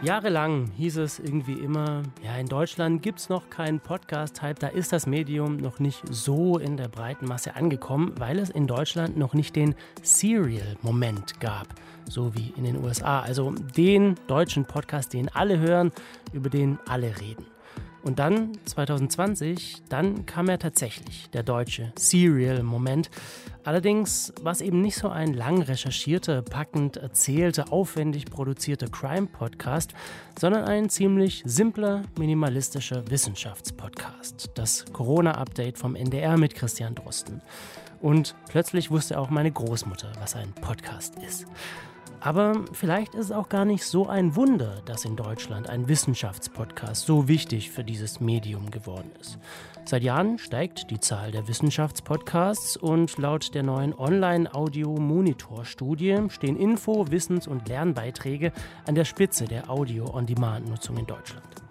Jahrelang hieß es irgendwie immer, ja, in Deutschland gibt es noch keinen Podcast-Hype, da ist das Medium noch nicht so in der breiten Masse angekommen, weil es in Deutschland noch nicht den Serial-Moment gab, so wie in den USA. Also den deutschen Podcast, den alle hören, über den alle reden. Und dann, 2020, dann kam er tatsächlich, der deutsche Serial-Moment. Allerdings war es eben nicht so ein lang recherchierter, packend erzählter, aufwendig produzierter Crime-Podcast, sondern ein ziemlich simpler, minimalistischer Wissenschaftspodcast. Das Corona-Update vom NDR mit Christian Drosten. Und plötzlich wusste auch meine Großmutter, was ein Podcast ist. Aber vielleicht ist es auch gar nicht so ein Wunder, dass in Deutschland ein Wissenschaftspodcast so wichtig für dieses Medium geworden ist. Seit Jahren steigt die Zahl der Wissenschaftspodcasts und laut der neuen Online-Audio-Monitor-Studie stehen Info-, Wissens- und Lernbeiträge an der Spitze der Audio-on-Demand-Nutzung in Deutschland.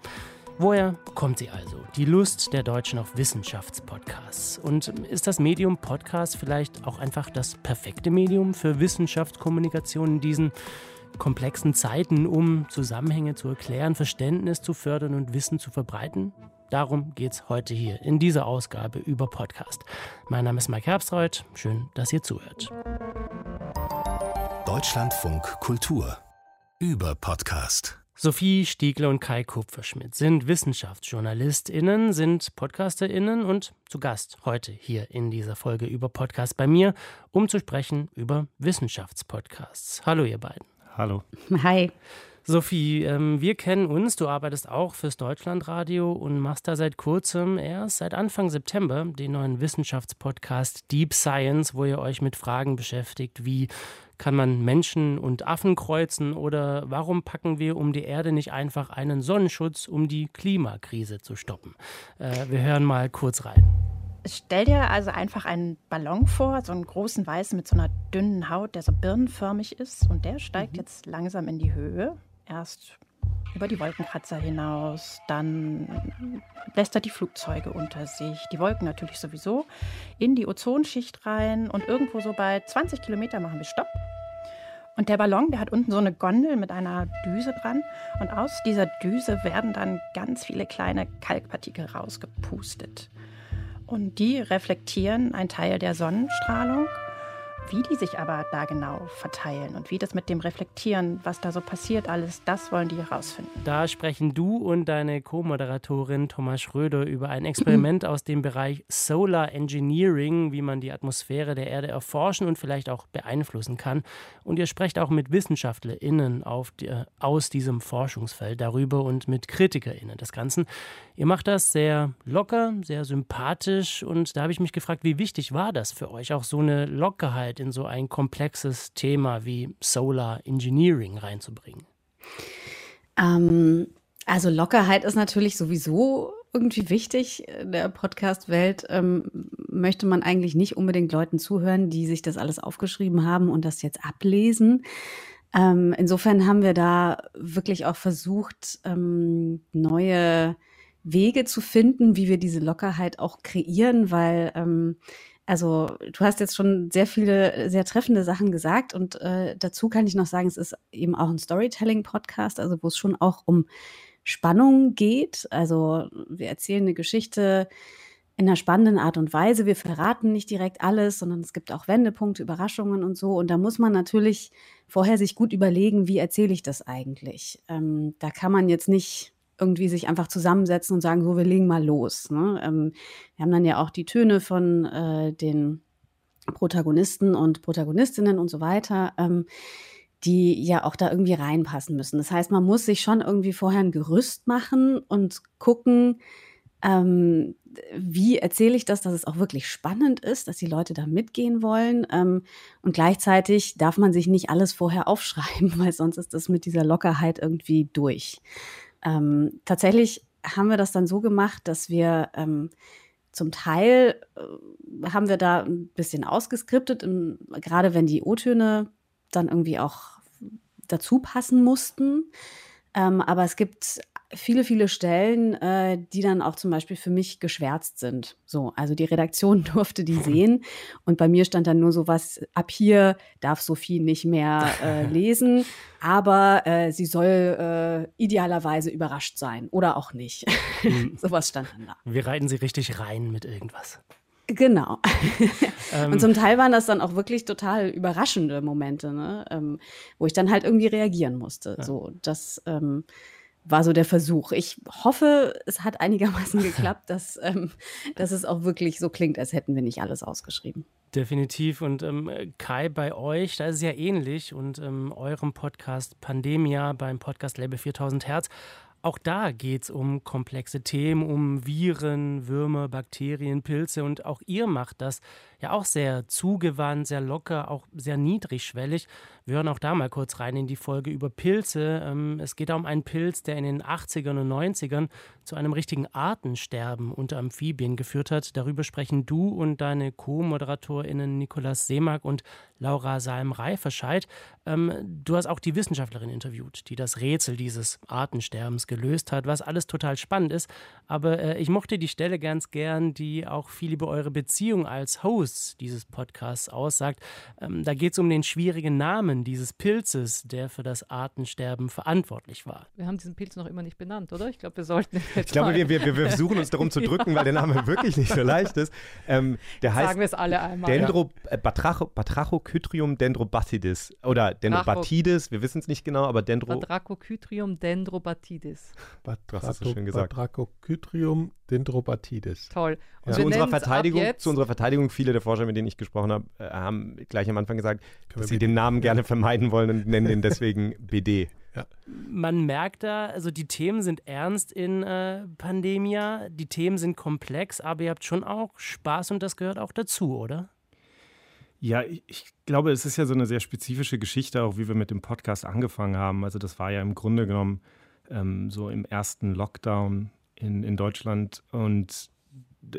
Woher kommt sie also? Die Lust der Deutschen auf Wissenschaftspodcasts. Und ist das Medium Podcast vielleicht auch einfach das perfekte Medium für Wissenschaftskommunikation in diesen komplexen Zeiten, um Zusammenhänge zu erklären, Verständnis zu fördern und Wissen zu verbreiten? Darum geht es heute hier in dieser Ausgabe über Podcast. Mein Name ist Mike Herbstreuth. Schön, dass ihr zuhört. Deutschlandfunk Kultur über Podcast. Sophie Stiegler und Kai Kupferschmidt sind WissenschaftsjournalistInnen, sind PodcasterInnen und zu Gast heute hier in dieser Folge über Podcast bei mir, um zu sprechen über Wissenschaftspodcasts. Hallo, ihr beiden. Hallo. Hi. Sophie, ähm, wir kennen uns. Du arbeitest auch fürs Deutschlandradio und machst da seit kurzem, erst seit Anfang September, den neuen Wissenschaftspodcast Deep Science, wo ihr euch mit Fragen beschäftigt, wie kann man Menschen und Affen kreuzen oder warum packen wir um die Erde nicht einfach einen Sonnenschutz, um die Klimakrise zu stoppen? Äh, wir hören mal kurz rein. Stell dir also einfach einen Ballon vor, so einen großen weißen mit so einer dünnen Haut, der so birnenförmig ist und der steigt mhm. jetzt langsam in die Höhe. Erst über die Wolkenkratzer hinaus, dann lässt er die Flugzeuge unter sich, die Wolken natürlich sowieso, in die Ozonschicht rein und irgendwo so bei 20 Kilometer machen wir Stopp. Und der Ballon, der hat unten so eine Gondel mit einer Düse dran und aus dieser Düse werden dann ganz viele kleine Kalkpartikel rausgepustet. Und die reflektieren einen Teil der Sonnenstrahlung wie die sich aber da genau verteilen und wie das mit dem Reflektieren, was da so passiert, alles, das wollen die herausfinden. Da sprechen du und deine Co-Moderatorin Thomas Schröder über ein Experiment aus dem Bereich Solar Engineering, wie man die Atmosphäre der Erde erforschen und vielleicht auch beeinflussen kann. Und ihr sprecht auch mit WissenschaftlerInnen die, aus diesem Forschungsfeld darüber und mit KritikerInnen des Ganzen. Ihr macht das sehr locker, sehr sympathisch und da habe ich mich gefragt, wie wichtig war das für euch, auch so eine Lockerheit in so ein komplexes Thema wie Solar Engineering reinzubringen? Ähm, also Lockerheit ist natürlich sowieso irgendwie wichtig. In der Podcast-Welt ähm, möchte man eigentlich nicht unbedingt Leuten zuhören, die sich das alles aufgeschrieben haben und das jetzt ablesen. Ähm, insofern haben wir da wirklich auch versucht, ähm, neue Wege zu finden, wie wir diese Lockerheit auch kreieren, weil ähm, also du hast jetzt schon sehr viele sehr treffende Sachen gesagt und äh, dazu kann ich noch sagen, es ist eben auch ein Storytelling-Podcast, also wo es schon auch um Spannung geht. Also wir erzählen eine Geschichte in einer spannenden Art und Weise. Wir verraten nicht direkt alles, sondern es gibt auch Wendepunkte, Überraschungen und so. Und da muss man natürlich vorher sich gut überlegen, wie erzähle ich das eigentlich. Ähm, da kann man jetzt nicht irgendwie sich einfach zusammensetzen und sagen, so, wir legen mal los. Ne? Ähm, wir haben dann ja auch die Töne von äh, den Protagonisten und Protagonistinnen und so weiter, ähm, die ja auch da irgendwie reinpassen müssen. Das heißt, man muss sich schon irgendwie vorher ein Gerüst machen und gucken, ähm, wie erzähle ich das, dass es auch wirklich spannend ist, dass die Leute da mitgehen wollen. Ähm, und gleichzeitig darf man sich nicht alles vorher aufschreiben, weil sonst ist das mit dieser Lockerheit irgendwie durch. Ähm, tatsächlich haben wir das dann so gemacht, dass wir ähm, zum Teil äh, haben wir da ein bisschen ausgeskriptet, im, gerade wenn die O-Töne dann irgendwie auch dazu passen mussten. Ähm, aber es gibt viele, viele Stellen, äh, die dann auch zum Beispiel für mich geschwärzt sind. So, also die Redaktion durfte die sehen und bei mir stand dann nur so was, ab hier darf Sophie nicht mehr äh, lesen, aber äh, sie soll äh, idealerweise überrascht sein oder auch nicht. Mhm. Sowas stand dann da. Wir reiten sie richtig rein mit irgendwas. Genau. Ähm. Und zum Teil waren das dann auch wirklich total überraschende Momente, ne? ähm, wo ich dann halt irgendwie reagieren musste. Ja. So, das ähm, war so der Versuch. Ich hoffe, es hat einigermaßen geklappt, dass, ähm, dass es auch wirklich so klingt, als hätten wir nicht alles ausgeschrieben. Definitiv. Und ähm, Kai, bei euch, da ist es ja ähnlich. Und ähm, eurem Podcast Pandemia beim Podcast Label 4000 Hertz auch da geht es um komplexe Themen, um Viren, Würmer, Bakterien, Pilze und auch ihr macht das ja auch sehr zugewandt, sehr locker, auch sehr niedrigschwellig. Wir hören auch da mal kurz rein in die Folge über Pilze. Ähm, es geht da um einen Pilz, der in den 80ern und 90ern zu einem richtigen Artensterben unter Amphibien geführt hat. Darüber sprechen du und deine Co-ModeratorInnen Nikolaus Seemack und Laura Salm-Reiferscheid. Ähm, du hast auch die Wissenschaftlerin interviewt, die das Rätsel dieses Artensterbens gelöst hat, was alles total spannend ist. Aber äh, ich mochte die Stelle ganz gern, die auch viel über eure Beziehung als Host dieses Podcasts aussagt. Ähm, da geht es um den schwierigen Namen dieses Pilzes, der für das Artensterben verantwortlich war. Wir haben diesen Pilz noch immer nicht benannt, oder? Ich glaube, wir sollten. Ich glaube, wir, wir, wir versuchen uns darum zu drücken, weil der Name wirklich nicht so leicht ist. Ähm, der heißt Sagen wir es alle einmal. Dendro, äh, Batracho, Batrachokytrium dendrobatidis oder dendrobatidis, wir wissen es nicht genau, aber Dendro. Batrachokytrium dendrobatidis. Das hast du schön gesagt. Batrachokytrium dendrobatidis. Toll. Ja. Zu, unserer Verteidigung, zu unserer Verteidigung, viele der Forscher, mit denen ich gesprochen habe, äh, haben gleich am Anfang gesagt, Können dass sie den Namen gerne vermeiden wollen und nennen ihn deswegen BD. Ja. Man merkt da, also die Themen sind ernst in äh, Pandemia, die Themen sind komplex, aber ihr habt schon auch Spaß und das gehört auch dazu, oder? Ja, ich, ich glaube, es ist ja so eine sehr spezifische Geschichte, auch wie wir mit dem Podcast angefangen haben. Also das war ja im Grunde genommen ähm, so im ersten Lockdown in, in Deutschland und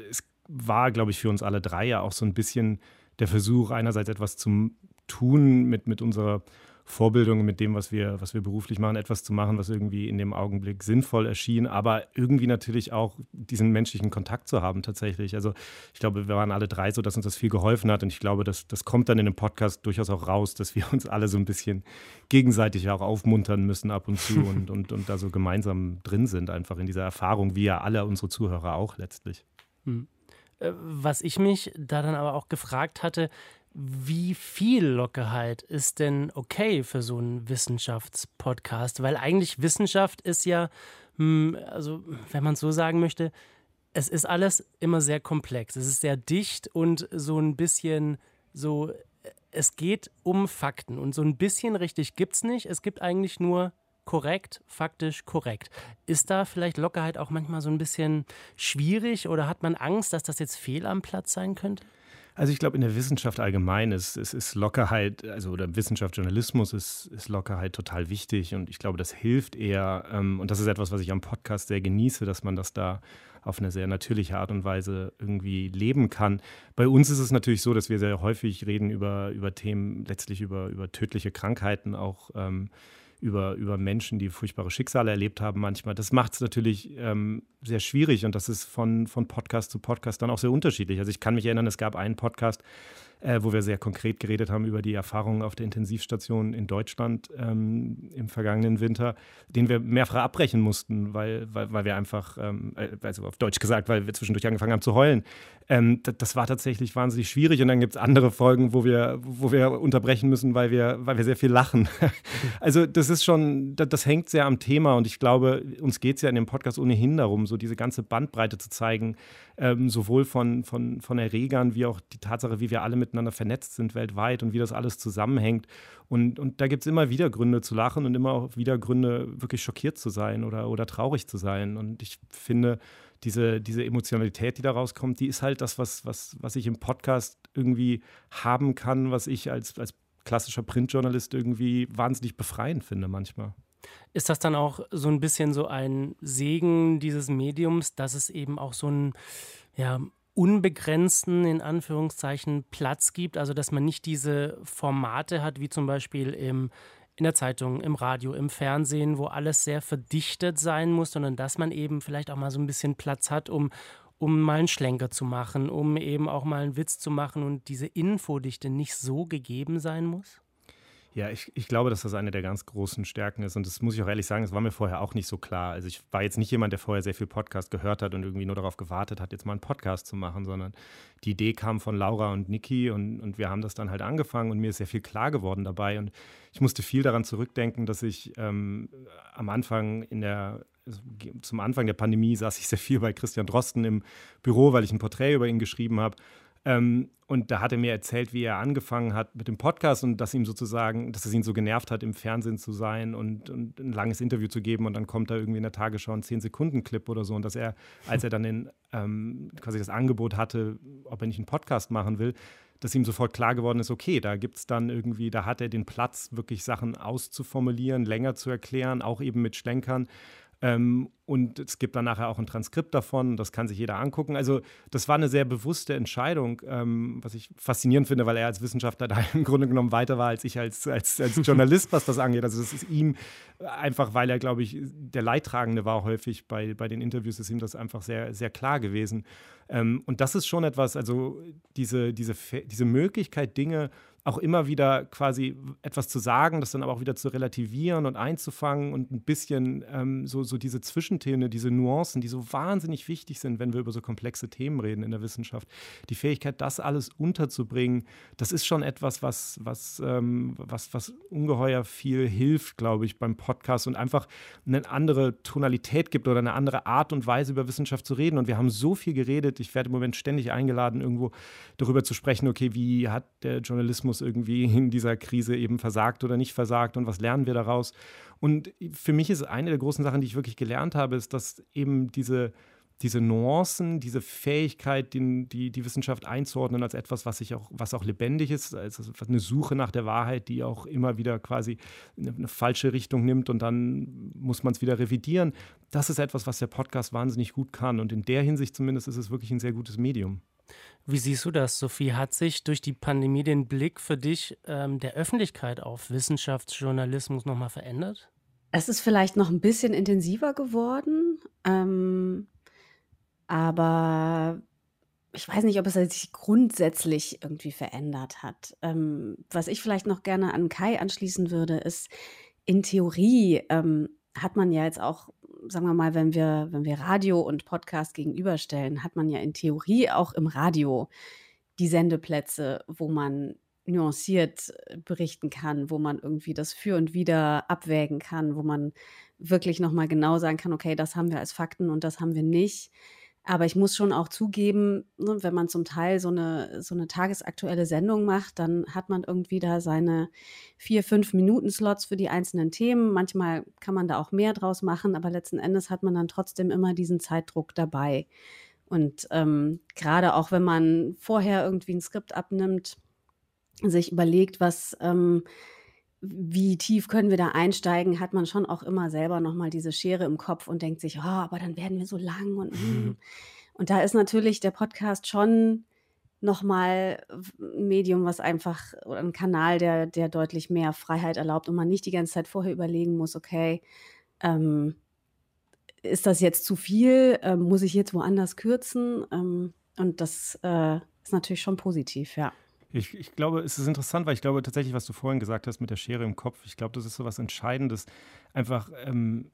es war, glaube ich, für uns alle drei ja auch so ein bisschen der Versuch, einerseits etwas zu tun mit, mit unserer Vorbildung, mit dem, was wir, was wir beruflich machen, etwas zu machen, was irgendwie in dem Augenblick sinnvoll erschien, aber irgendwie natürlich auch diesen menschlichen Kontakt zu haben tatsächlich. Also ich glaube, wir waren alle drei so, dass uns das viel geholfen hat und ich glaube, das, das kommt dann in dem Podcast durchaus auch raus, dass wir uns alle so ein bisschen gegenseitig auch aufmuntern müssen ab und zu und, und, und da so gemeinsam drin sind, einfach in dieser Erfahrung, wie ja alle unsere Zuhörer auch letztlich. Hm. Äh, was ich mich da dann aber auch gefragt hatte, wie viel Lockerheit ist denn okay für so einen Wissenschaftspodcast? Weil eigentlich Wissenschaft ist ja, hm, also wenn man es so sagen möchte, es ist alles immer sehr komplex. Es ist sehr dicht und so ein bisschen so, es geht um Fakten und so ein bisschen richtig gibt es nicht. Es gibt eigentlich nur korrekt, faktisch korrekt. Ist da vielleicht Lockerheit auch manchmal so ein bisschen schwierig oder hat man Angst, dass das jetzt fehl am Platz sein könnte? Also ich glaube, in der Wissenschaft allgemein ist, ist, ist Lockerheit, also oder Wissenschaft, Journalismus ist, ist Lockerheit total wichtig und ich glaube, das hilft eher. Ähm, und das ist etwas, was ich am Podcast sehr genieße, dass man das da auf eine sehr natürliche Art und Weise irgendwie leben kann. Bei uns ist es natürlich so, dass wir sehr häufig reden über, über Themen, letztlich über, über tödliche Krankheiten auch. Ähm, über, über Menschen, die furchtbare Schicksale erlebt haben manchmal. Das macht es natürlich ähm, sehr schwierig und das ist von, von Podcast zu Podcast dann auch sehr unterschiedlich. Also ich kann mich erinnern, es gab einen Podcast, äh, wo wir sehr konkret geredet haben über die Erfahrungen auf der Intensivstation in Deutschland ähm, im vergangenen Winter, den wir mehrfach abbrechen mussten, weil, weil, weil wir einfach, ähm, äh, also auf Deutsch gesagt, weil wir zwischendurch angefangen haben zu heulen. Ähm, das, war tatsächlich wahnsinnig schwierig und dann gibt es andere Folgen, wo wir, wo wir unterbrechen müssen, weil wir, weil wir sehr viel lachen. also das ist schon, das, das hängt sehr am Thema und ich glaube, uns geht es ja in dem Podcast ohnehin darum, so diese ganze Bandbreite zu zeigen, ähm, sowohl von, von, von Erregern wie auch die Tatsache, wie wir alle miteinander vernetzt sind weltweit und wie das alles zusammenhängt. Und, und da gibt es immer wieder Gründe zu lachen und immer auch wieder Gründe, wirklich schockiert zu sein oder, oder traurig zu sein. Und ich finde, diese, diese Emotionalität, die da rauskommt, die ist halt das, was, was, was ich im Podcast irgendwie haben kann, was ich als, als klassischer Printjournalist irgendwie wahnsinnig befreiend finde manchmal. Ist das dann auch so ein bisschen so ein Segen dieses Mediums, dass es eben auch so einen ja, unbegrenzten, in Anführungszeichen, Platz gibt? Also, dass man nicht diese Formate hat, wie zum Beispiel im in der Zeitung, im Radio, im Fernsehen, wo alles sehr verdichtet sein muss, sondern dass man eben vielleicht auch mal so ein bisschen Platz hat, um, um mal einen Schlenker zu machen, um eben auch mal einen Witz zu machen und diese Infodichte nicht so gegeben sein muss? Ja, ich, ich glaube, dass das eine der ganz großen Stärken ist. Und das muss ich auch ehrlich sagen, das war mir vorher auch nicht so klar. Also ich war jetzt nicht jemand, der vorher sehr viel Podcast gehört hat und irgendwie nur darauf gewartet hat, jetzt mal einen Podcast zu machen, sondern die Idee kam von Laura und Niki und, und wir haben das dann halt angefangen und mir ist sehr viel klar geworden dabei. Und ich musste viel daran zurückdenken, dass ich ähm, am Anfang in der also zum Anfang der Pandemie saß ich sehr viel bei Christian Drosten im Büro, weil ich ein Porträt über ihn geschrieben habe. Ähm, und da hat er mir erzählt, wie er angefangen hat mit dem Podcast und dass ihm sozusagen, dass es ihn so genervt hat, im Fernsehen zu sein und, und ein langes Interview zu geben und dann kommt da irgendwie in der Tagesschau ein 10-Sekunden-Clip oder so. Und dass er, als er dann den, ähm, quasi das Angebot hatte, ob er nicht einen Podcast machen will, dass ihm sofort klar geworden ist, okay, da gibt es dann irgendwie, da hat er den Platz, wirklich Sachen auszuformulieren, länger zu erklären, auch eben mit Schlenkern. Ähm, und es gibt dann nachher auch ein Transkript davon, das kann sich jeder angucken. Also das war eine sehr bewusste Entscheidung, ähm, was ich faszinierend finde, weil er als Wissenschaftler da im Grunde genommen weiter war als ich als, als, als Journalist, was das angeht. Also das ist ihm einfach, weil er, glaube ich, der Leidtragende war häufig bei, bei den Interviews, ist ihm das einfach sehr, sehr klar gewesen. Ähm, und das ist schon etwas, also diese, diese, diese Möglichkeit, Dinge auch immer wieder quasi etwas zu sagen, das dann aber auch wieder zu relativieren und einzufangen und ein bisschen ähm, so, so diese Zwischentöne, diese Nuancen, die so wahnsinnig wichtig sind, wenn wir über so komplexe Themen reden in der Wissenschaft. Die Fähigkeit, das alles unterzubringen, das ist schon etwas, was, was, ähm, was, was ungeheuer viel hilft, glaube ich, beim Podcast und einfach eine andere Tonalität gibt oder eine andere Art und Weise über Wissenschaft zu reden. Und wir haben so viel geredet. Ich werde im Moment ständig eingeladen, irgendwo darüber zu sprechen, okay, wie hat der Journalismus Journalismus irgendwie in dieser Krise eben versagt oder nicht versagt und was lernen wir daraus. Und für mich ist eine der großen Sachen, die ich wirklich gelernt habe, ist, dass eben diese, diese Nuancen, diese Fähigkeit, die, die, die Wissenschaft einzuordnen als etwas, was, ich auch, was auch lebendig ist, als eine Suche nach der Wahrheit, die auch immer wieder quasi eine, eine falsche Richtung nimmt und dann muss man es wieder revidieren. Das ist etwas, was der Podcast wahnsinnig gut kann. Und in der Hinsicht zumindest ist es wirklich ein sehr gutes Medium. Wie siehst du das, Sophie? Hat sich durch die Pandemie den Blick für dich ähm, der Öffentlichkeit auf Wissenschaftsjournalismus nochmal verändert? Es ist vielleicht noch ein bisschen intensiver geworden, ähm, aber ich weiß nicht, ob es sich grundsätzlich irgendwie verändert hat. Ähm, was ich vielleicht noch gerne an Kai anschließen würde, ist, in Theorie ähm, hat man ja jetzt auch sagen wir mal, wenn wir, wenn wir Radio und Podcast gegenüberstellen, hat man ja in Theorie auch im Radio die Sendeplätze, wo man nuanciert äh, berichten kann, wo man irgendwie das für und wieder abwägen kann, wo man wirklich nochmal genau sagen kann, okay, das haben wir als Fakten und das haben wir nicht. Aber ich muss schon auch zugeben, ne, wenn man zum Teil so eine, so eine tagesaktuelle Sendung macht, dann hat man irgendwie da seine vier, fünf Minuten Slots für die einzelnen Themen. Manchmal kann man da auch mehr draus machen, aber letzten Endes hat man dann trotzdem immer diesen Zeitdruck dabei. Und ähm, gerade auch wenn man vorher irgendwie ein Skript abnimmt, sich überlegt, was ähm, wie tief können wir da einsteigen, hat man schon auch immer selber nochmal diese Schere im Kopf und denkt sich, oh, aber dann werden wir so lang und mm. und da ist natürlich der Podcast schon nochmal ein Medium, was einfach oder ein Kanal, der, der deutlich mehr Freiheit erlaubt und man nicht die ganze Zeit vorher überlegen muss, okay, ähm, ist das jetzt zu viel? Ähm, muss ich jetzt woanders kürzen? Ähm, und das äh, ist natürlich schon positiv, ja. Ich, ich, glaube, es ist interessant, weil ich glaube tatsächlich, was du vorhin gesagt hast mit der Schere im Kopf, ich glaube, das ist so was Entscheidendes. Einfach, ähm,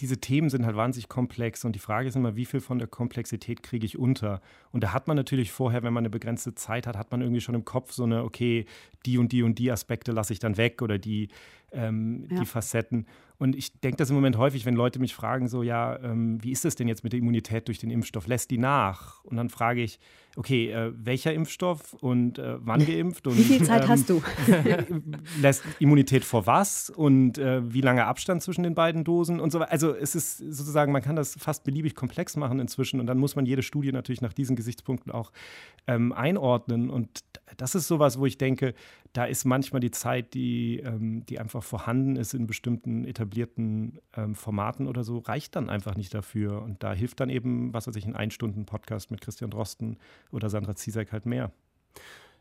diese Themen sind halt wahnsinnig komplex und die Frage ist immer, wie viel von der Komplexität kriege ich unter? Und da hat man natürlich vorher, wenn man eine begrenzte Zeit hat, hat man irgendwie schon im Kopf so eine, okay, die und die und die Aspekte lasse ich dann weg oder die, ähm, ja. die Facetten. Und ich denke das im Moment häufig, wenn Leute mich fragen, so, ja, ähm, wie ist es denn jetzt mit der Immunität durch den Impfstoff? Lässt die nach? Und dann frage ich, okay, äh, welcher Impfstoff und äh, wann geimpft? Und, wie viel Zeit ähm, hast du? lässt Immunität vor was? Und äh, wie lange Abstand zwischen den beiden Dosen und so weiter? Also es ist sozusagen, man kann das fast beliebig komplex machen inzwischen und dann muss man jede Studie natürlich nach diesen Gesichtspunkten auch ähm, einordnen. Und das ist sowas, wo ich denke, da ist manchmal die Zeit, die, ähm, die einfach vorhanden ist in bestimmten etablierten ähm, Formaten oder so, reicht dann einfach nicht dafür. Und da hilft dann eben, was weiß ich, ein Ein-Stunden-Podcast mit Christian Drosten oder Sandra Ziesek halt mehr.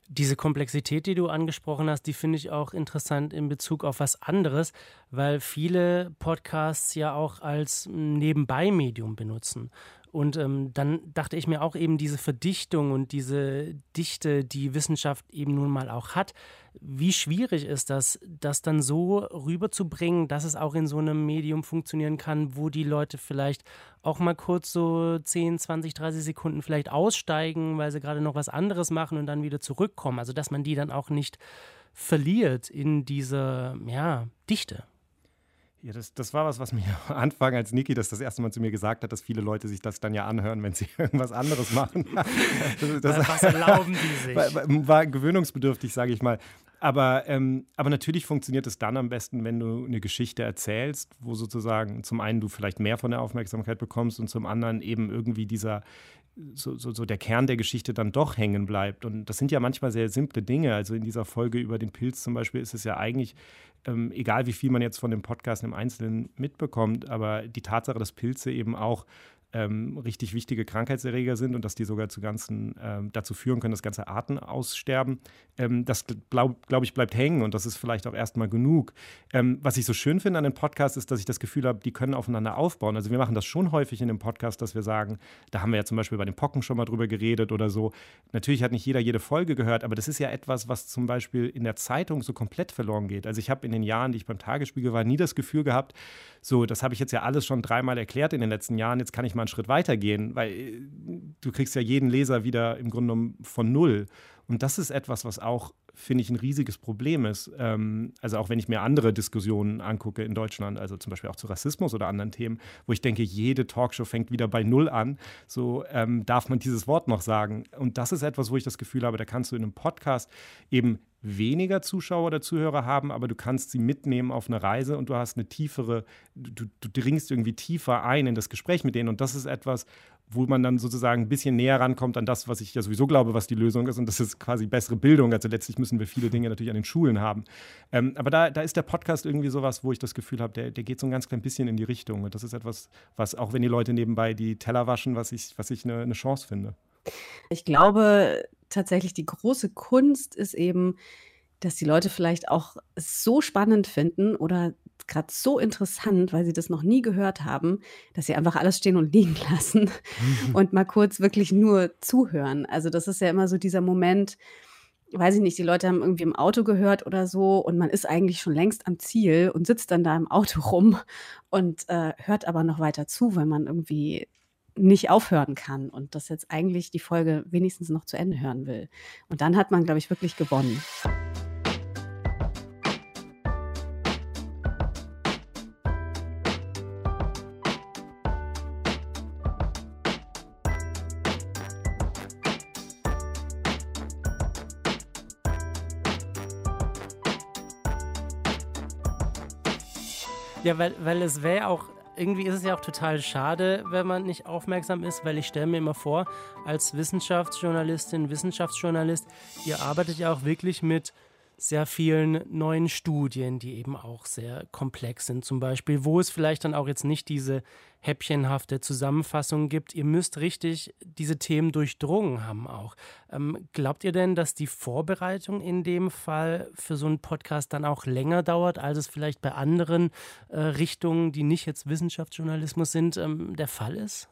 Diese Komplexität, die du angesprochen hast, die finde ich auch interessant in Bezug auf was anderes, weil viele Podcasts ja auch als Nebenbei-Medium benutzen. Und ähm, dann dachte ich mir auch eben diese Verdichtung und diese Dichte, die Wissenschaft eben nun mal auch hat, wie schwierig ist das, das dann so rüberzubringen, dass es auch in so einem Medium funktionieren kann, wo die Leute vielleicht auch mal kurz so 10, 20, 30 Sekunden vielleicht aussteigen, weil sie gerade noch was anderes machen und dann wieder zurückkommen. Also dass man die dann auch nicht verliert in dieser ja, Dichte. Ja, das, das war was, was mir am Anfang, als Niki das das erste Mal zu mir gesagt hat, dass viele Leute sich das dann ja anhören, wenn sie irgendwas anderes machen. Das, das was erlauben die sich? War, war gewöhnungsbedürftig, sage ich mal. Aber, ähm, aber natürlich funktioniert es dann am besten, wenn du eine Geschichte erzählst, wo sozusagen zum einen du vielleicht mehr von der Aufmerksamkeit bekommst und zum anderen eben irgendwie dieser, so, so, so, der Kern der Geschichte dann doch hängen bleibt. Und das sind ja manchmal sehr simple Dinge. Also in dieser Folge über den Pilz zum Beispiel ist es ja eigentlich, ähm, egal wie viel man jetzt von dem Podcast im Einzelnen mitbekommt, aber die Tatsache, dass Pilze eben auch ähm, richtig wichtige Krankheitserreger sind und dass die sogar zu ganzen, ähm, dazu führen können, dass ganze Arten aussterben. Ähm, das, glaube glaub ich, bleibt hängen und das ist vielleicht auch erstmal genug. Ähm, was ich so schön finde an den Podcasts ist, dass ich das Gefühl habe, die können aufeinander aufbauen. Also wir machen das schon häufig in dem Podcast, dass wir sagen, da haben wir ja zum Beispiel bei den Pocken schon mal drüber geredet oder so. Natürlich hat nicht jeder jede Folge gehört, aber das ist ja etwas, was zum Beispiel in der Zeitung so komplett verloren geht. Also ich habe in den Jahren, die ich beim Tagesspiegel war, nie das Gefühl gehabt, so, das habe ich jetzt ja alles schon dreimal erklärt in den letzten Jahren, jetzt kann ich mal einen Schritt weiter gehen, weil äh, du kriegst ja jeden Leser wieder im Grunde genommen von null. Und das ist etwas, was auch, finde ich, ein riesiges Problem ist. Ähm, also auch wenn ich mir andere Diskussionen angucke in Deutschland, also zum Beispiel auch zu Rassismus oder anderen Themen, wo ich denke, jede Talkshow fängt wieder bei Null an. So ähm, darf man dieses Wort noch sagen. Und das ist etwas, wo ich das Gefühl habe, da kannst du in einem Podcast eben weniger Zuschauer oder Zuhörer haben, aber du kannst sie mitnehmen auf eine Reise und du hast eine tiefere, du, du dringst irgendwie tiefer ein in das Gespräch mit denen. Und das ist etwas, wo man dann sozusagen ein bisschen näher rankommt an das, was ich ja sowieso glaube, was die Lösung ist. Und das ist quasi bessere Bildung. Also letztlich müssen wir viele Dinge natürlich an den Schulen haben. Ähm, aber da, da ist der Podcast irgendwie sowas, wo ich das Gefühl habe, der, der geht so ein ganz klein bisschen in die Richtung. Und das ist etwas, was auch wenn die Leute nebenbei die Teller waschen, was ich, was ich eine, eine Chance finde. Ich glaube tatsächlich, die große Kunst ist eben, dass die Leute vielleicht auch so spannend finden oder gerade so interessant, weil sie das noch nie gehört haben, dass sie einfach alles stehen und liegen lassen und mal kurz wirklich nur zuhören. Also das ist ja immer so dieser Moment, weiß ich nicht, die Leute haben irgendwie im Auto gehört oder so und man ist eigentlich schon längst am Ziel und sitzt dann da im Auto rum und äh, hört aber noch weiter zu, weil man irgendwie nicht aufhören kann und das jetzt eigentlich die Folge wenigstens noch zu Ende hören will. Und dann hat man, glaube ich, wirklich gewonnen. Ja, weil, weil es wäre auch irgendwie ist es ja auch total schade, wenn man nicht aufmerksam ist, weil ich stelle mir immer vor, als Wissenschaftsjournalistin, Wissenschaftsjournalist, ihr arbeitet ja auch wirklich mit sehr vielen neuen Studien, die eben auch sehr komplex sind, zum Beispiel, wo es vielleicht dann auch jetzt nicht diese häppchenhafte Zusammenfassung gibt. Ihr müsst richtig diese Themen durchdrungen haben auch. Ähm, glaubt ihr denn, dass die Vorbereitung in dem Fall für so einen Podcast dann auch länger dauert, als es vielleicht bei anderen äh, Richtungen, die nicht jetzt Wissenschaftsjournalismus sind, ähm, der Fall ist?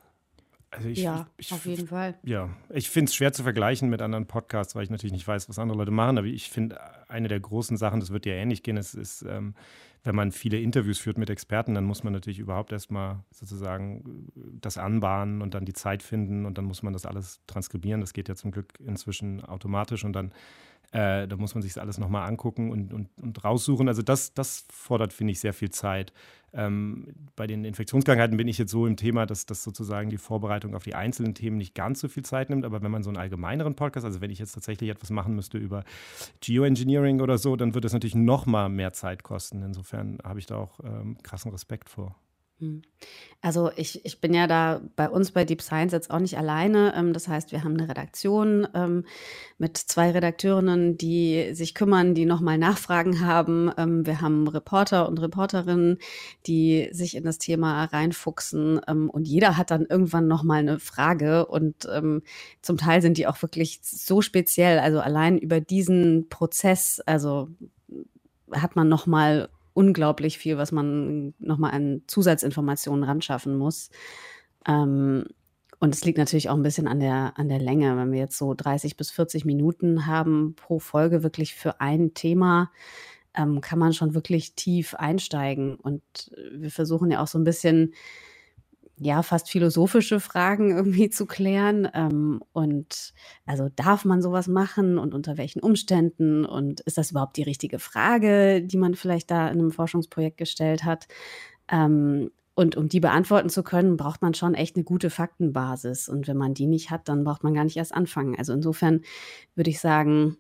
Also ich, ja, ich, auf jeden Fall. Ja, ich finde es schwer zu vergleichen mit anderen Podcasts, weil ich natürlich nicht weiß, was andere Leute machen. Aber ich finde, eine der großen Sachen, das wird dir ähnlich gehen, ist, ist ähm, wenn man viele Interviews führt mit Experten, dann muss man natürlich überhaupt erstmal sozusagen das anbahnen und dann die Zeit finden und dann muss man das alles transkribieren. Das geht ja zum Glück inzwischen automatisch und dann äh, da muss man sich das alles nochmal angucken und, und, und raussuchen. Also das, das fordert, finde ich, sehr viel Zeit. Ähm, bei den Infektionskrankheiten bin ich jetzt so im Thema, dass das sozusagen die Vorbereitung auf die einzelnen Themen nicht ganz so viel Zeit nimmt. Aber wenn man so einen allgemeineren Podcast, also wenn ich jetzt tatsächlich etwas machen müsste über Geoengineering oder so, dann wird das natürlich noch mal mehr Zeit kosten. Insofern habe ich da auch ähm, krassen Respekt vor. Hm. Also ich, ich bin ja da bei uns bei Deep Science jetzt auch nicht alleine. Ähm, das heißt, wir haben eine Redaktion ähm, mit zwei Redakteurinnen, die sich kümmern, die nochmal Nachfragen haben. Ähm, wir haben Reporter und Reporterinnen, die sich in das Thema reinfuchsen. und jeder hat dann irgendwann nochmal eine Frage. Und zum Teil sind die auch wirklich so speziell. Also allein über diesen Prozess, also hat man nochmal unglaublich viel, was man nochmal an Zusatzinformationen ran schaffen muss. Ähm, und es liegt natürlich auch ein bisschen an der, an der Länge. Wenn wir jetzt so 30 bis 40 Minuten haben pro Folge wirklich für ein Thema, ähm, kann man schon wirklich tief einsteigen. Und wir versuchen ja auch so ein bisschen ja, fast philosophische Fragen irgendwie zu klären. Ähm, und also darf man sowas machen und unter welchen Umständen? Und ist das überhaupt die richtige Frage, die man vielleicht da in einem Forschungsprojekt gestellt hat? Ähm, und um die beantworten zu können, braucht man schon echt eine gute Faktenbasis. Und wenn man die nicht hat, dann braucht man gar nicht erst anfangen. Also insofern würde ich sagen,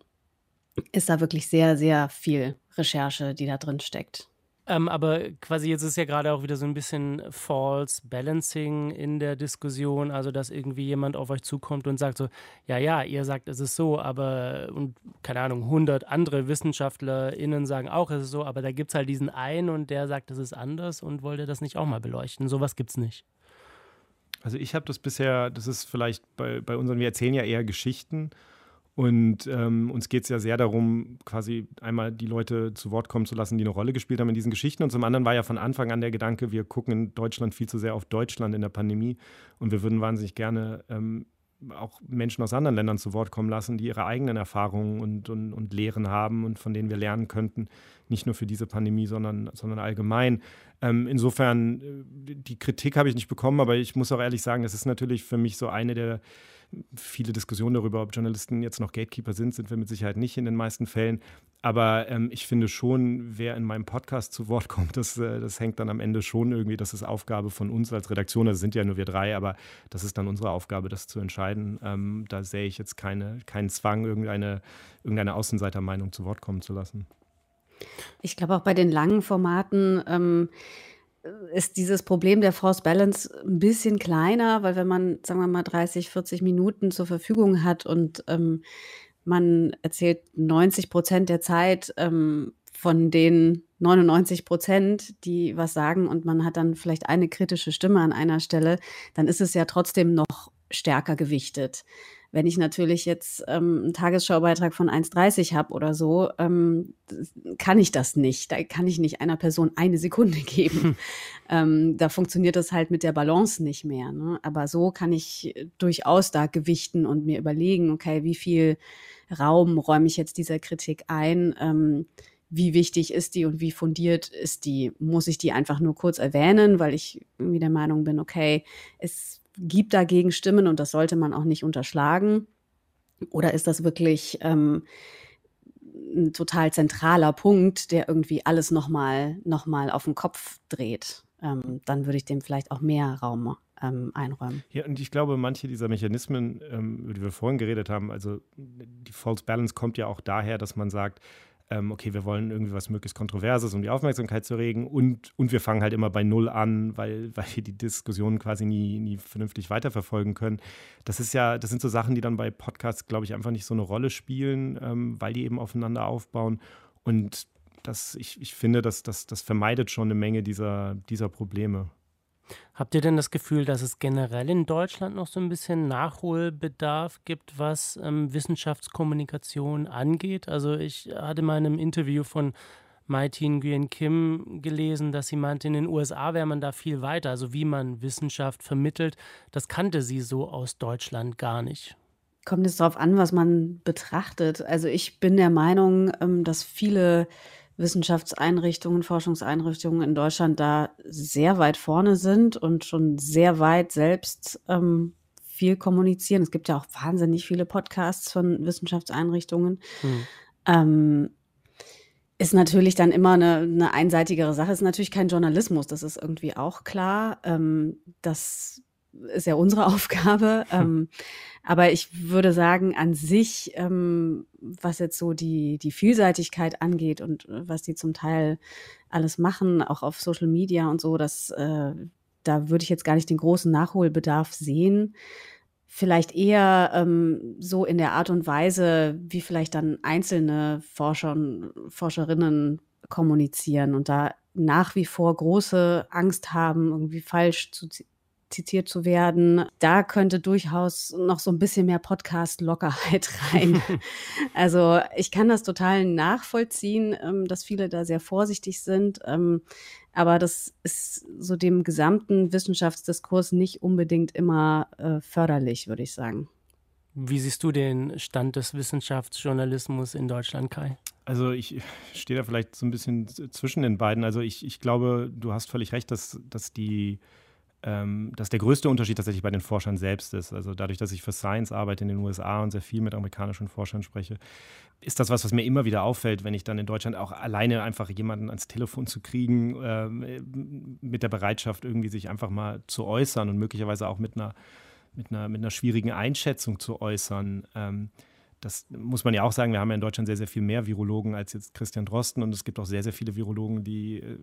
ist da wirklich sehr, sehr viel Recherche, die da drin steckt. Ähm, aber quasi jetzt ist ja gerade auch wieder so ein bisschen False Balancing in der Diskussion, also dass irgendwie jemand auf euch zukommt und sagt so, ja, ja, ihr sagt, es ist so, aber, und keine Ahnung, 100 andere WissenschaftlerInnen sagen auch, es ist so, aber da gibt es halt diesen einen und der sagt, es ist anders und wollte das nicht auch mal beleuchten. Sowas es nicht. Also ich habe das bisher, das ist vielleicht bei, bei unseren, wir erzählen ja eher Geschichten und ähm, uns geht es ja sehr darum, quasi einmal die Leute zu Wort kommen zu lassen, die eine Rolle gespielt haben in diesen Geschichten. Und zum anderen war ja von Anfang an der Gedanke, wir gucken in Deutschland viel zu sehr auf Deutschland in der Pandemie. Und wir würden wahnsinnig gerne ähm, auch Menschen aus anderen Ländern zu Wort kommen lassen, die ihre eigenen Erfahrungen und, und, und Lehren haben und von denen wir lernen könnten, nicht nur für diese Pandemie, sondern, sondern allgemein. Ähm, insofern, äh, die Kritik habe ich nicht bekommen, aber ich muss auch ehrlich sagen, das ist natürlich für mich so eine der viele Diskussionen darüber, ob Journalisten jetzt noch Gatekeeper sind, sind wir mit Sicherheit nicht in den meisten Fällen. Aber ähm, ich finde schon, wer in meinem Podcast zu Wort kommt, das, äh, das hängt dann am Ende schon irgendwie, das ist Aufgabe von uns als Redaktion. Das sind ja nur wir drei, aber das ist dann unsere Aufgabe, das zu entscheiden. Ähm, da sehe ich jetzt keine, keinen Zwang, irgendeine, irgendeine Außenseitermeinung zu Wort kommen zu lassen. Ich glaube auch bei den langen Formaten ähm, ist dieses Problem der Force Balance ein bisschen kleiner, weil wenn man, sagen wir mal, 30, 40 Minuten zur Verfügung hat und ähm, man erzählt 90 Prozent der Zeit ähm, von den 99 Prozent, die was sagen und man hat dann vielleicht eine kritische Stimme an einer Stelle, dann ist es ja trotzdem noch stärker gewichtet. Wenn ich natürlich jetzt ähm, einen Tagesschaubeitrag von 1,30 habe oder so, ähm, kann ich das nicht. Da kann ich nicht einer Person eine Sekunde geben. Hm. Ähm, da funktioniert das halt mit der Balance nicht mehr. Ne? Aber so kann ich durchaus da gewichten und mir überlegen, okay, wie viel Raum räume ich jetzt dieser Kritik ein? Ähm, wie wichtig ist die und wie fundiert ist die? Muss ich die einfach nur kurz erwähnen, weil ich irgendwie der Meinung bin, okay, es gibt dagegen Stimmen und das sollte man auch nicht unterschlagen? Oder ist das wirklich ähm, ein total zentraler Punkt, der irgendwie alles nochmal noch mal auf den Kopf dreht? Ähm, dann würde ich dem vielleicht auch mehr Raum ähm, einräumen. Ja, und ich glaube, manche dieser Mechanismen, ähm, über die wir vorhin geredet haben, also die False Balance kommt ja auch daher, dass man sagt, ähm, okay, wir wollen irgendwie was möglichst Kontroverses, um die Aufmerksamkeit zu regen und, und wir fangen halt immer bei Null an, weil, weil wir die Diskussion quasi nie, nie vernünftig weiterverfolgen können. Das ist ja, das sind so Sachen, die dann bei Podcasts, glaube ich, einfach nicht so eine Rolle spielen, ähm, weil die eben aufeinander aufbauen. Und das, ich, ich finde, das, das, das vermeidet schon eine Menge dieser, dieser Probleme. Habt ihr denn das Gefühl, dass es generell in Deutschland noch so ein bisschen Nachholbedarf gibt, was ähm, Wissenschaftskommunikation angeht? Also ich hatte mal in einem Interview von Maitin Nguyen Kim gelesen, dass sie meinte, in den USA wäre man da viel weiter. Also wie man Wissenschaft vermittelt, das kannte sie so aus Deutschland gar nicht. Kommt es darauf an, was man betrachtet. Also ich bin der Meinung, ähm, dass viele Wissenschaftseinrichtungen, Forschungseinrichtungen in Deutschland da sehr weit vorne sind und schon sehr weit selbst ähm, viel kommunizieren. Es gibt ja auch wahnsinnig viele Podcasts von Wissenschaftseinrichtungen. Hm. Ähm, ist natürlich dann immer eine, eine einseitigere Sache. Ist natürlich kein Journalismus, das ist irgendwie auch klar. Ähm, das ist ja unsere Aufgabe. ähm, aber ich würde sagen, an sich, ähm, was jetzt so die, die Vielseitigkeit angeht und äh, was die zum Teil alles machen, auch auf Social Media und so, das, äh, da würde ich jetzt gar nicht den großen Nachholbedarf sehen. Vielleicht eher ähm, so in der Art und Weise, wie vielleicht dann einzelne Forscher und Forscherinnen kommunizieren und da nach wie vor große Angst haben, irgendwie falsch zu zitiert zu werden. Da könnte durchaus noch so ein bisschen mehr Podcast-Lockerheit rein. also ich kann das total nachvollziehen, ähm, dass viele da sehr vorsichtig sind. Ähm, aber das ist so dem gesamten Wissenschaftsdiskurs nicht unbedingt immer äh, förderlich, würde ich sagen. Wie siehst du den Stand des Wissenschaftsjournalismus in Deutschland, Kai? Also ich stehe da vielleicht so ein bisschen zwischen den beiden. Also ich, ich glaube, du hast völlig recht, dass, dass die ähm, dass der größte Unterschied tatsächlich bei den Forschern selbst ist. Also dadurch, dass ich für Science arbeite in den USA und sehr viel mit amerikanischen Forschern spreche, ist das was, was mir immer wieder auffällt, wenn ich dann in Deutschland auch alleine einfach jemanden ans Telefon zu kriegen, äh, mit der Bereitschaft irgendwie sich einfach mal zu äußern und möglicherweise auch mit einer, mit einer, mit einer schwierigen Einschätzung zu äußern. Ähm, das muss man ja auch sagen, wir haben ja in Deutschland sehr, sehr viel mehr Virologen als jetzt Christian Drosten und es gibt auch sehr, sehr viele Virologen, die äh,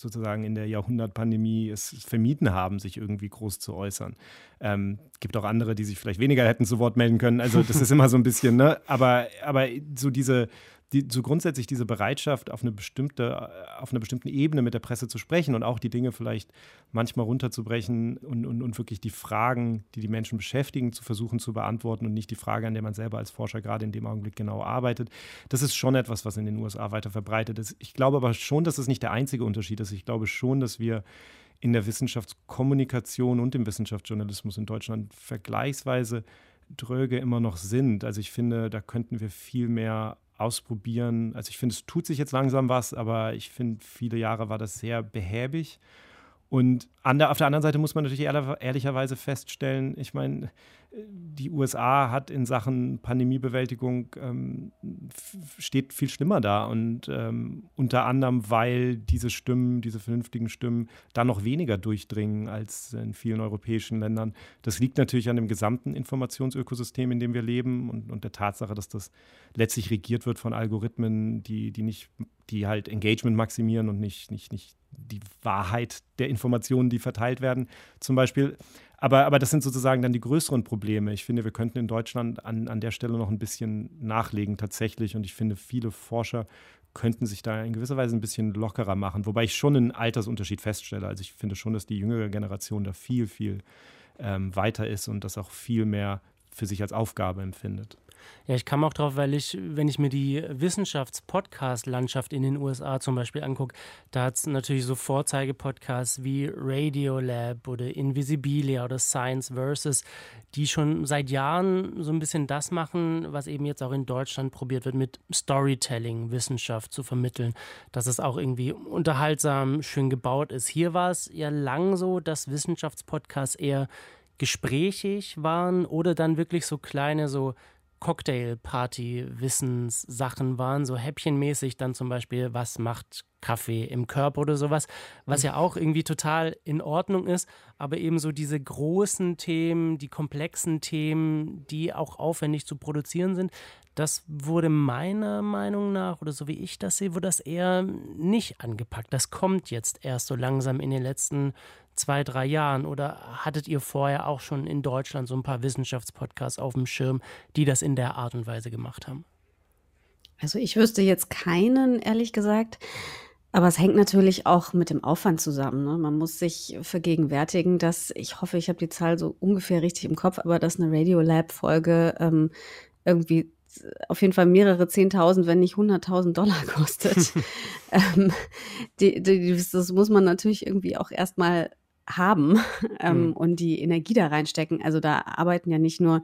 sozusagen in der Jahrhundertpandemie es vermieden haben, sich irgendwie groß zu äußern. Ähm, gibt auch andere, die sich vielleicht weniger hätten zu Wort melden können. Also das ist immer so ein bisschen, ne? Aber, aber so diese, die, so grundsätzlich diese Bereitschaft, auf eine bestimmte, auf einer bestimmten Ebene mit der Presse zu sprechen und auch die Dinge vielleicht manchmal runterzubrechen und, und, und wirklich die Fragen, die die Menschen beschäftigen, zu versuchen zu beantworten und nicht die Frage, an der man selber als Forscher gerade in dem Augenblick genau arbeitet. Das ist schon etwas, was in den USA weiter verbreitet ist. Ich glaube aber schon, dass es nicht der einzige Unterschied ist. Ich glaube schon, dass wir in der Wissenschaftskommunikation und im Wissenschaftsjournalismus in Deutschland vergleichsweise dröge immer noch sind. Also ich finde, da könnten wir viel mehr ausprobieren. Also ich finde, es tut sich jetzt langsam was, aber ich finde, viele Jahre war das sehr behäbig. Und der, auf der anderen Seite muss man natürlich ehrlicherweise feststellen, ich meine, die USA hat in Sachen Pandemiebewältigung ähm, steht viel schlimmer da und ähm, unter anderem, weil diese Stimmen, diese vernünftigen Stimmen da noch weniger durchdringen als in vielen europäischen Ländern. Das liegt natürlich an dem gesamten Informationsökosystem, in dem wir leben und, und der Tatsache, dass das letztlich regiert wird von Algorithmen, die, die nicht, die halt Engagement maximieren und nicht, nicht, nicht die Wahrheit der Informationen, die verteilt werden, zum Beispiel. Aber, aber das sind sozusagen dann die größeren Probleme. Ich finde, wir könnten in Deutschland an, an der Stelle noch ein bisschen nachlegen tatsächlich. Und ich finde, viele Forscher könnten sich da in gewisser Weise ein bisschen lockerer machen. Wobei ich schon einen Altersunterschied feststelle. Also ich finde schon, dass die jüngere Generation da viel, viel ähm, weiter ist und das auch viel mehr für sich als Aufgabe empfindet. Ja, ich kam auch drauf, weil ich, wenn ich mir die Wissenschafts-Podcast-Landschaft in den USA zum Beispiel angucke, da hat es natürlich so Vorzeigepodcasts wie Radiolab oder Invisibilia oder Science Versus, die schon seit Jahren so ein bisschen das machen, was eben jetzt auch in Deutschland probiert wird, mit Storytelling Wissenschaft zu vermitteln, dass es auch irgendwie unterhaltsam, schön gebaut ist. Hier war es ja lang so, dass Wissenschaftspodcasts eher gesprächig waren oder dann wirklich so kleine so Cocktailparty-Wissenssachen waren, so häppchenmäßig dann zum Beispiel, was macht Kaffee im Körper oder sowas, was ja auch irgendwie total in Ordnung ist, aber eben so diese großen Themen, die komplexen Themen, die auch aufwendig zu produzieren sind, das wurde meiner Meinung nach, oder so wie ich das sehe, wurde das eher nicht angepackt. Das kommt jetzt erst so langsam in den letzten zwei, drei Jahren? Oder hattet ihr vorher auch schon in Deutschland so ein paar Wissenschaftspodcasts auf dem Schirm, die das in der Art und Weise gemacht haben? Also ich wüsste jetzt keinen, ehrlich gesagt. Aber es hängt natürlich auch mit dem Aufwand zusammen. Ne? Man muss sich vergegenwärtigen, dass, ich hoffe, ich habe die Zahl so ungefähr richtig im Kopf, aber dass eine Radiolab-Folge ähm, irgendwie auf jeden Fall mehrere Zehntausend, wenn nicht hunderttausend Dollar kostet. ähm, die, die, das muss man natürlich irgendwie auch erstmal haben ähm, mhm. und die Energie da reinstecken. Also da arbeiten ja nicht nur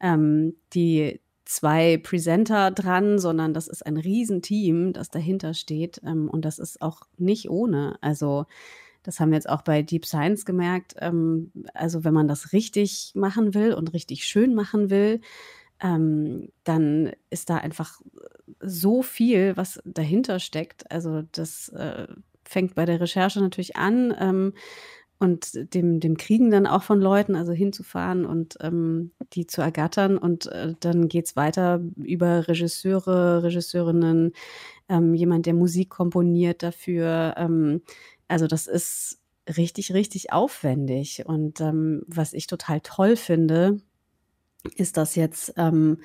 ähm, die zwei Presenter dran, sondern das ist ein Riesenteam, das dahinter steht. Ähm, und das ist auch nicht ohne. Also das haben wir jetzt auch bei Deep Science gemerkt. Ähm, also wenn man das richtig machen will und richtig schön machen will, ähm, dann ist da einfach so viel, was dahinter steckt. Also das äh, fängt bei der Recherche natürlich an. Ähm, und dem, dem Kriegen dann auch von Leuten, also hinzufahren und ähm, die zu ergattern. Und äh, dann geht's weiter über Regisseure, Regisseurinnen, ähm, jemand, der Musik komponiert dafür. Ähm, also das ist richtig, richtig aufwendig. Und ähm, was ich total toll finde, ist, dass jetzt ähm,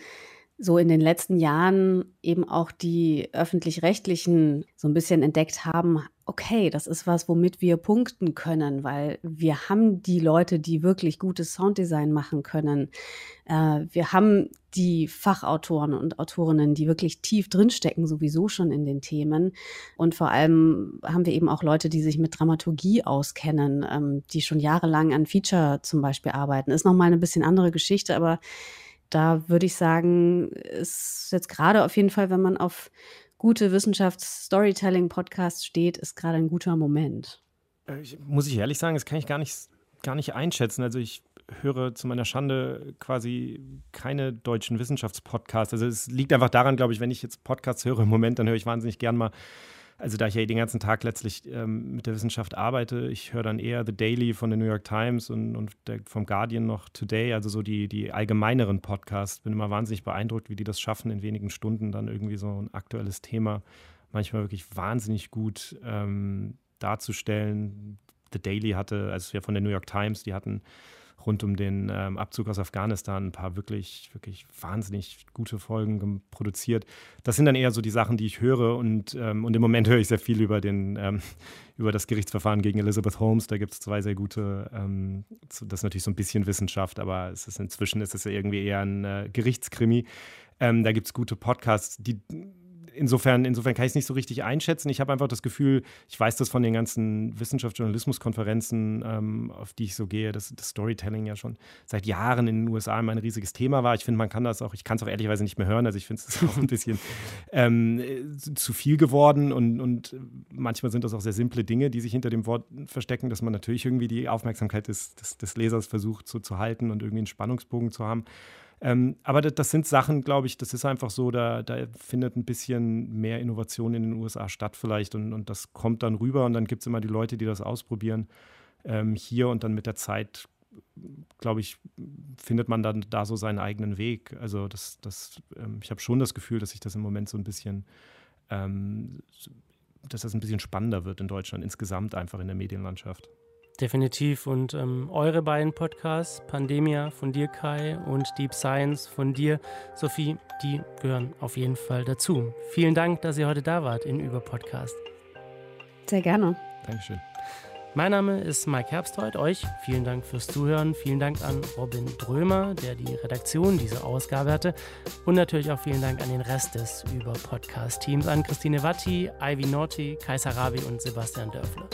so in den letzten Jahren eben auch die öffentlich-rechtlichen so ein bisschen entdeckt haben, okay, das ist was, womit wir punkten können, weil wir haben die Leute, die wirklich gutes Sounddesign machen können. Äh, wir haben die Fachautoren und Autorinnen, die wirklich tief drinstecken, sowieso schon in den Themen. Und vor allem haben wir eben auch Leute, die sich mit Dramaturgie auskennen, ähm, die schon jahrelang an Feature zum Beispiel arbeiten. Ist nochmal eine bisschen andere Geschichte, aber da würde ich sagen, ist jetzt gerade auf jeden Fall, wenn man auf gute Wissenschafts-Storytelling-Podcasts steht, ist gerade ein guter Moment. Äh, ich, muss ich ehrlich sagen, das kann ich gar nicht, gar nicht einschätzen. Also ich höre zu meiner Schande quasi keine deutschen Wissenschaftspodcasts. Also es liegt einfach daran, glaube ich, wenn ich jetzt Podcasts höre im Moment, dann höre ich wahnsinnig gern mal also da ich ja den ganzen Tag letztlich ähm, mit der Wissenschaft arbeite, ich höre dann eher The Daily von der New York Times und, und der, vom Guardian noch Today, also so die, die allgemeineren Podcasts. Bin immer wahnsinnig beeindruckt, wie die das schaffen, in wenigen Stunden dann irgendwie so ein aktuelles Thema manchmal wirklich wahnsinnig gut ähm, darzustellen. The Daily hatte, also ja von der New York Times, die hatten rund um den ähm, Abzug aus Afghanistan ein paar wirklich, wirklich wahnsinnig gute Folgen produziert. Das sind dann eher so die Sachen, die ich höre und, ähm, und im Moment höre ich sehr viel über, den, ähm, über das Gerichtsverfahren gegen Elizabeth Holmes. Da gibt es zwei sehr gute, ähm, das ist natürlich so ein bisschen Wissenschaft, aber es ist inzwischen ist es ja irgendwie eher ein äh, Gerichtskrimi. Ähm, da gibt es gute Podcasts, die insofern, insofern kann ich es nicht so richtig einschätzen. Ich habe einfach das Gefühl, ich weiß das von den ganzen Wissenschaftsjournalismuskonferenzen, ähm, auf die ich so gehe, dass das Storytelling ja schon seit Jahren in den USA immer ein riesiges Thema war. Ich finde, man kann das auch, ich kann es auch ehrlicherweise nicht mehr hören. Also ich finde es auch ein bisschen ähm, zu viel geworden und, und manchmal sind das auch sehr simple Dinge, die sich hinter dem Wort verstecken, dass man natürlich irgendwie die Aufmerksamkeit des, des, des Lesers versucht so zu halten und irgendwie einen Spannungsbogen zu haben. Ähm, aber das, das, sind Sachen, glaube ich, das ist einfach so, da, da, findet ein bisschen mehr Innovation in den USA statt vielleicht und, und das kommt dann rüber und dann gibt es immer die Leute, die das ausprobieren ähm, hier und dann mit der Zeit, glaube ich, findet man dann da so seinen eigenen Weg. Also das, das, ähm, ich habe schon das Gefühl, dass sich das im Moment so ein bisschen ähm, dass das ein bisschen spannender wird in Deutschland insgesamt einfach in der Medienlandschaft. Definitiv. Und ähm, eure beiden Podcasts, Pandemia von dir, Kai, und Deep Science von dir, Sophie, die gehören auf jeden Fall dazu. Vielen Dank, dass ihr heute da wart in Über Podcast. Sehr gerne. Dankeschön. Mein Name ist Mike Herbstreuth. Euch vielen Dank fürs Zuhören. Vielen Dank an Robin Drömer, der die Redaktion dieser Ausgabe hatte. Und natürlich auch vielen Dank an den Rest des Über Podcast-Teams, an Christine Watti, Ivy Norti, Kaiser Ravi und Sebastian Dörfler.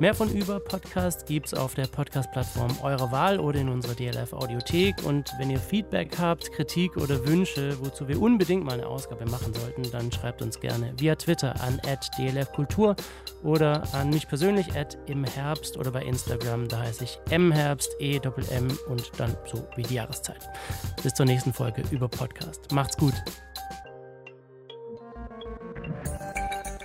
Mehr von Über Podcast gibt es auf der Podcast-Plattform eurer Wahl oder in unserer DLF Audiothek. Und wenn ihr Feedback habt, Kritik oder Wünsche, wozu wir unbedingt mal eine Ausgabe machen sollten, dann schreibt uns gerne via Twitter an dlfkultur oder an mich persönlich im Herbst oder bei Instagram, da heiße ich mherbst, e M und dann so wie die Jahreszeit. Bis zur nächsten Folge über Podcast. Macht's gut.